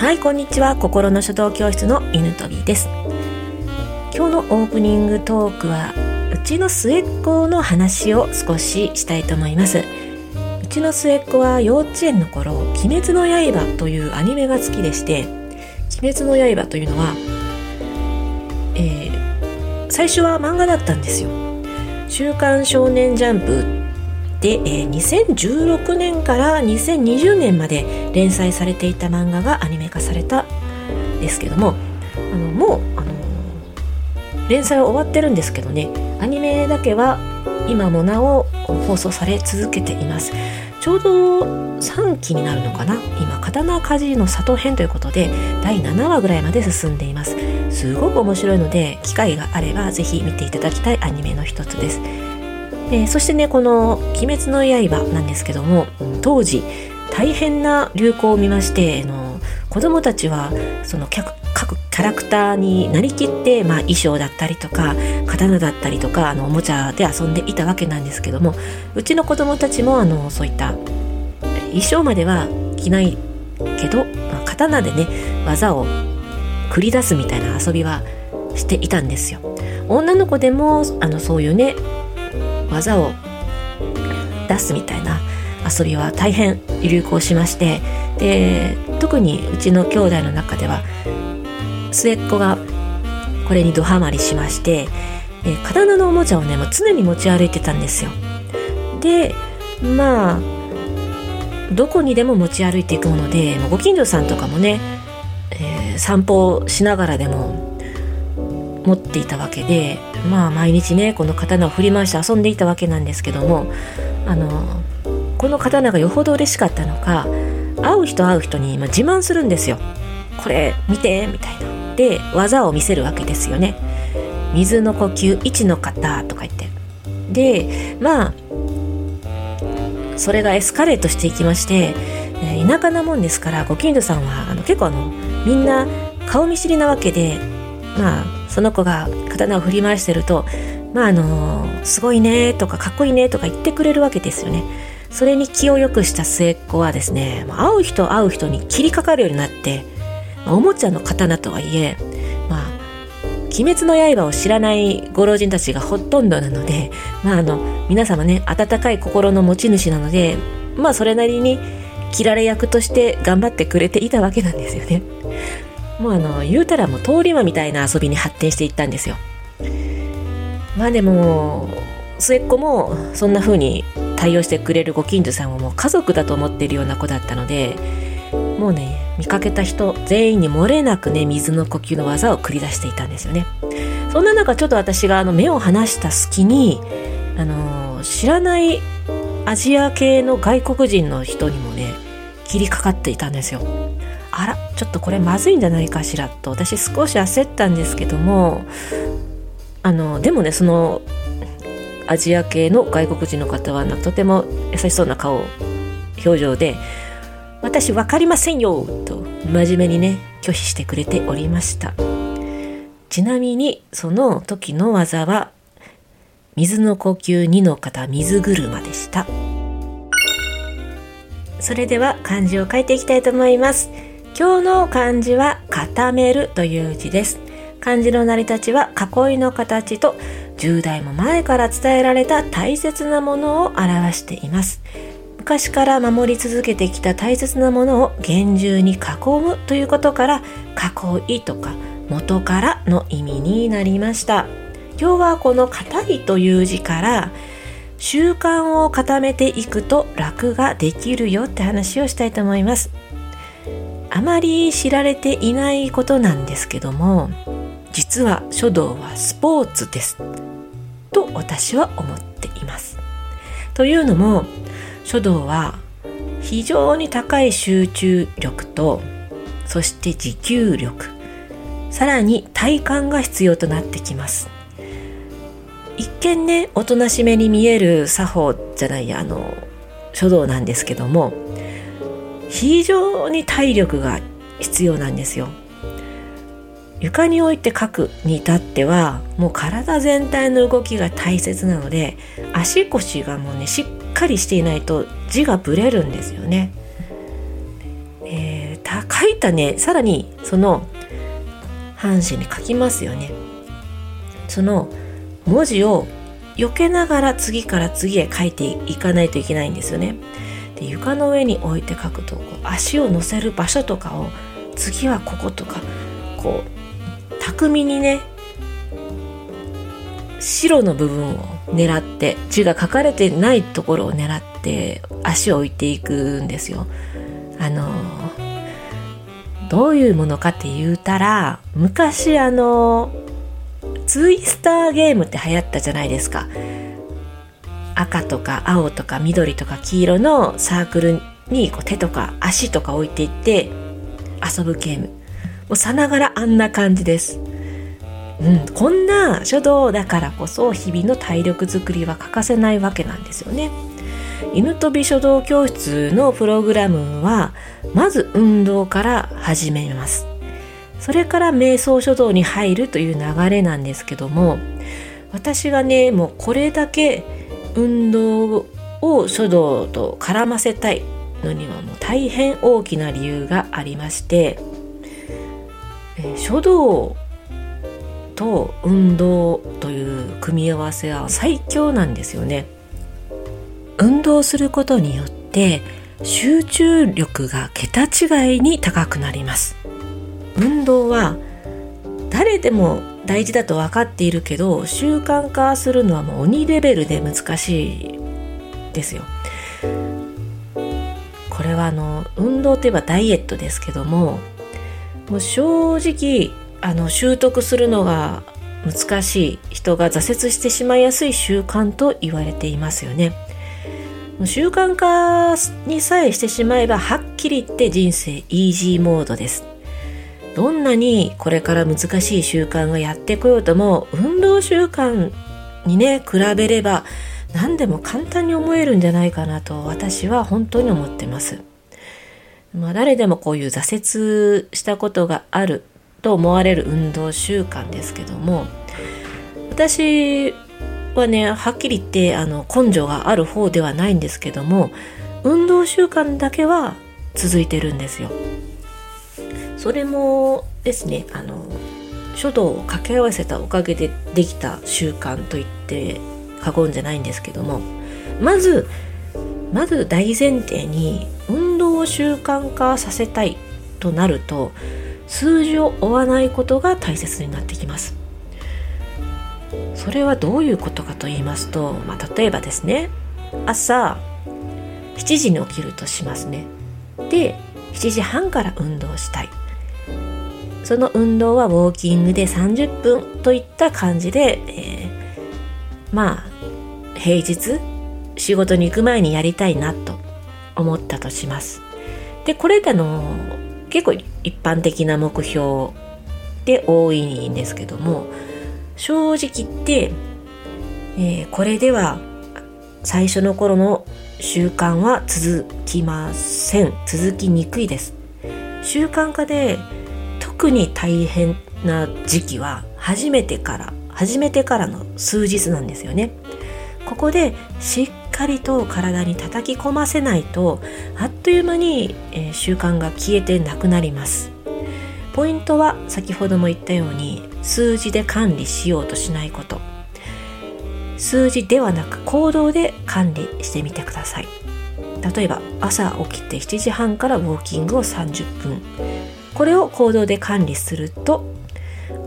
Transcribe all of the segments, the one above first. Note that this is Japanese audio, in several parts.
はいこんにちは。心の書道教室の犬飛びです。今日のオープニングトークはうちの末っ子の話を少ししたいと思います。うちの末っ子は幼稚園の頃「鬼滅の刃」というアニメが好きでして「鬼滅の刃」というのは、えー、最初は漫画だったんですよ。週刊少年ジャンプで、えー、2016年から2020年まで連載されていた漫画がアニメ化されたんですけどもあのもう、あの連載は終わってるんですけどね。アニメだけは今もなお放送され続けています。ちょうど3期になるのかな。今刀鍛冶の里編ということで第7話ぐらいまで進んでいます。すごく面白いので機会があればぜひ見ていただきたいアニメの一つです。えー、そしてねこの「鬼滅の刃」なんですけども当時大変な流行を見ましてあの子供たちはその各キャラクターになりきって、まあ、衣装だったりとか刀だったりとかあのおもちゃで遊んでいたわけなんですけどもうちの子供たちもあのそういった衣装までは着ないけど、まあ、刀でね技を繰り出すみたいな遊びはしていたんですよ。女の子でもあのそういうね技を出すみたいな遊びは大変流行しましてで特にうちの兄弟の中では末っ子がこれにドハマりしましてえ刀のおもちゃをねもう常に持ち歩いてたんですよ。でまあどこにでも持ち歩いていくものでご近所さんとかもね、えー、散歩しながらでも持っていたわけでまあ毎日ねこの刀を振り回して遊んでいたわけなんですけどもあのこの刀がよほど嬉しかったのか会う人会う人に、ま自慢するんですよ。これ見てみたいな。で技を見せるわけですよね。水の呼吸1の型とか言って。でまあそれがエスカレートしていきまして田舎なもんですからご近所さんはあの結構あのみんな顔見知りなわけでまあその子が刀を振り回してると「まああのすごいね」とか「かっこいいね」とか言ってくれるわけですよね。それに気を良くした末っ子はですね会う人会う人に切りかかるようになって、まあ、おもちゃの刀とはいえまあ鬼滅の刃を知らないご老人たちがほとんどなので、まあ、あの皆様ね温かい心の持ち主なのでまあそれなりに切られ役として頑張ってくれていたわけなんですよね。もうあの言うたらもう通り魔みたいな遊びに発展していったんですよ。まあでも末っ子もそんな風に対応してくれるご近所さんをもう家族だと思っているような子だったのでもうね見かけた人全員に漏れなくね水の呼吸の技を繰り出していたんですよね。そんな中ちょっと私があの目を離した隙にあの知らないアジア系の外国人の人にもね切りかかっていたんですよ。あらちょっとこれまずいんじゃないかしらと私少し焦ったんですけどもあのでもねそのアジア系の外国人の方はとても優しそうな顔表情で「私分かりませんよ」と真面目にね拒否してくれておりました。ちなみにその時の技は水の呼吸2の方水車でした。それでは漢字を書いていきたいと思います。今日の漢字は固めるという字です。漢字の成り立ちは囲いの形と10代も前から伝えられた大切なものを表しています。昔から守り続けてきた大切なものを厳重に囲むということから囲いとか元からの意味になりました。今日はこの硬いという字から習慣を固めていくと楽ができるよって話をしたいと思います。あまり知られていないことなんですけども実は書道はスポーツですと私は思っています。というのも書道は非常に高い集中力とそして持久力さらに体幹が必要となってきます一見ねおとなしめに見える作法じゃないあの書道なんですけども非常に体力が必要なんですよ。床に置いて書くに至ってはもう体全体の動きが大切なので足腰がもうねしっかりしていないと字がぶれるんですよね。えー、た書いたねさらにその半紙に書きますよねその文字を避けながら次から次へ書いていかないといけないんですよねで床の上に置いて書くとこう足を乗せる場所とかを次はこことかこう巧みにね白の部分を狙って字が書かれてないところを狙って足を置いていくんですよ。あのどういうものかって言うたら昔あのツイスターゲームって流行ったじゃないですか。赤とか青とか緑とか黄色のサークルにこう手とか足とか置いていって遊ぶゲームもうさながらあんな感じですうん、こんな書道だからこそ日々の体力づくりは欠かせないわけなんですよね。犬飛び書道教室のプログラムはまず運動から始めます。それから瞑想書道に入るという流れなんですけども私がねもうこれだけ運動を書道と絡ませたいのにはもう大変大きな理由がありまして、え書道と運動という組み合わせは最強なんですよね。運動することによって集中力が桁違いに高くなります。運動は誰でも大事だと分かっているけど習慣化するのはもう鬼レベルで難しいですよ。これはあの運動といえばダイエットですけどももう正直あの習得するのが難しい人が挫折してしまいやすい習慣と言われていますよね。習慣化にさえしてしまえばはっきり言って人生イージーモードです。どんなにこれから難しい習慣がやってこようとも運動習慣にね比べれば何でも簡単に思えるんじゃないかなと私は本当に思ってます。まあ、誰でもこういう挫折したことがあると思われる運動習慣ですけども私はねはっきり言ってあの根性がある方ではないんですけども運動習慣だけは続いてるんですよ。それもですねあの書道を掛け合わせたおかげでできた習慣と言って過言じゃないんですけどもまずまず大前提に運動を習慣化させたいとなると数字を追わないことが大切になってきます。それはどういうことかと言いますと、まあ、例えばですね朝7時に起きるとしますね。で7時半から運動したい。その運動はウォーキングで30分といった感じで、えー、まあ平日仕事に行く前にやりたいなと思ったとします。でこれらの結構一般的な目標で多いんですけども正直言って、えー、これでは最初の頃の習慣は続きません。続きにくいです。習慣化で特に大変な時期は初めてから始めてからの数日なんですよね。ここでしっかりと体に叩き込ませないとあっという間に、え、習慣が消えてなくなります。ポイントは先ほども言ったように数字で管理しようとしないこと。数字ではなく行動で管理してみてください。例えば朝起きて7時半からウォーキングを30分。これを行動で管理すると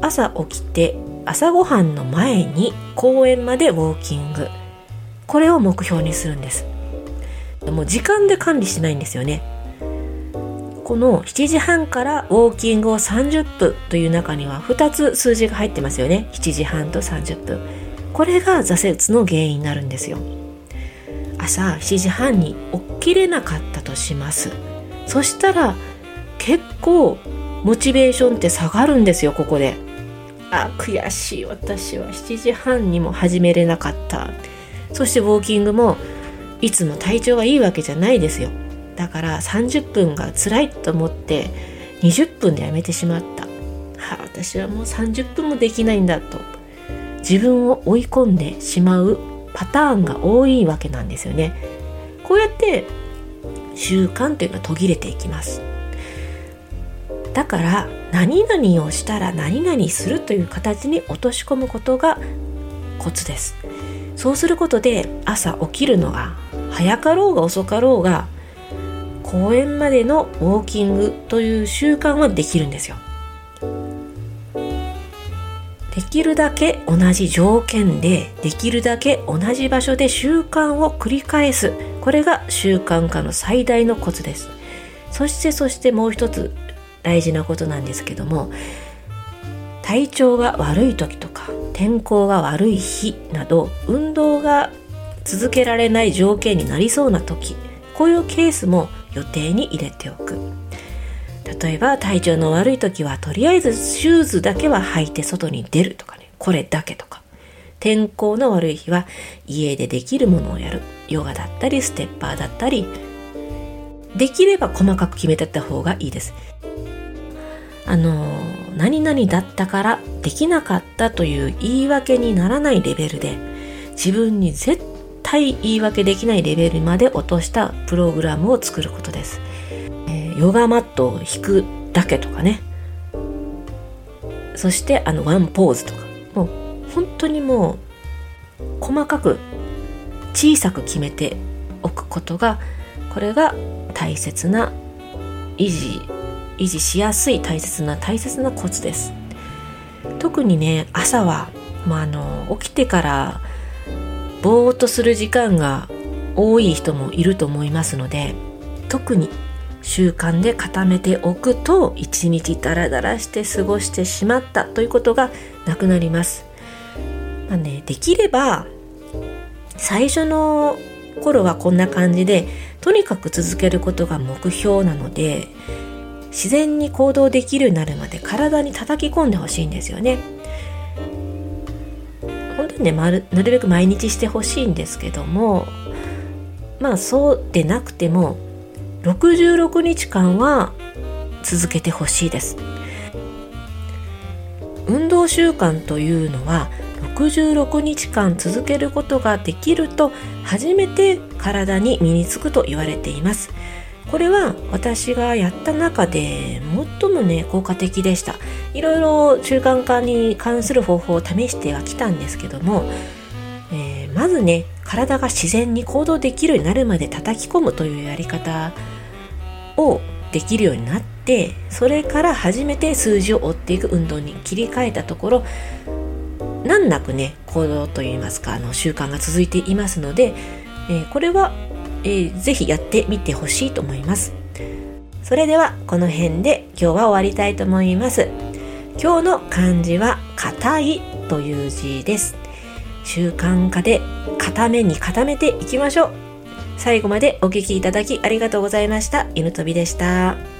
朝起きて朝ごはんの前に公園までウォーキング。これを目標にするんです。もう時間で管理してないんですよね。この7時半からウォーキングを30分という中には2つ数字が入ってますよね。7時半と30分。これが挫折の原因になるんですよ。朝7時半に起きれなかったとします。そしたら結構モチベーションって下がるんですよここで。あ悔しい。私は7時半にも始めれなかった。そしてウォーキングもいつも体調がいいわけじゃないですよ。だから30分が辛いと思って20分でやめてしまった、はあ、私はもう30分もできないんだと。自分を追い込んでしまうパターンが多いわけなんですよね。こうやって習慣というのは途切れていきます。だから何々をしたら何々するという形に落とし込むことがコツです。そうすることで朝起きるのが早かろうが遅かろうが公園までのウォーキングという習慣はできるんですよ。できるだけ同じ条件でできるだけ同じ場所で習慣を繰り返す。これが習慣化の最大のコツです。そしてそしてもう一つ大事なことなんですけども体調が悪い時とか天候が悪い日など運動が続けられない条件になりそうな時こういうケースも予定に入れておく。例えば体調の悪い時はとりあえずシューズだけは履いて外に出るとかね。これだけとか。天候の悪い日は家でできるものをやる。ヨガだったりステッパーだったり。できれば細かく決めてった方がいいです。あの何々だったからできなかったという言い訳にならないレベルで自分に絶対言い訳できないレベルまで落としたプログラムを作ることです、ヨガマットを引くだけとかね。そしてあのワンポーズとか。もう本当にもう細かく小さく決めておくことがこれが大切な維持維持しやすい大切な大切なコツです。特にね朝は、まあ、あの起きてからぼーっとする時間が多い人もいると思いますので特に習慣で固めておくと一日ダラダラして過ごしてしまったということがなくなります。まあね、できれば最初の頃はこんな感じでとにかく続けることが目標なので自然に行動できるようになるまで体に叩き込んでほしいんですよね。本当にねまなるべく毎日してほしいんですけどもまあそうでなくても66日間は続けてほしいです。運動習慣というのは66日間続けることができると初めて体に身につくと言われています。これは私がやった中で最もね効果的でした。いろいろ習慣化に関する方法を試してはきたんですけども、えー、まずね体が自然に行動できるようになるまで叩き込むというやり方をできるようになってそれから初めて数字を追っていく運動に切り替えたところ難なくね行動といいますかあの習慣が続いていますので、えー、これは、えー、ぜひやってみてほしいと思います。それではこの辺で今日は終わりたいと思います。今日の漢字は硬いという字です。習慣化で固めに固めていきましょう最後までお聴きいただきありがとうございました。犬飛びでした。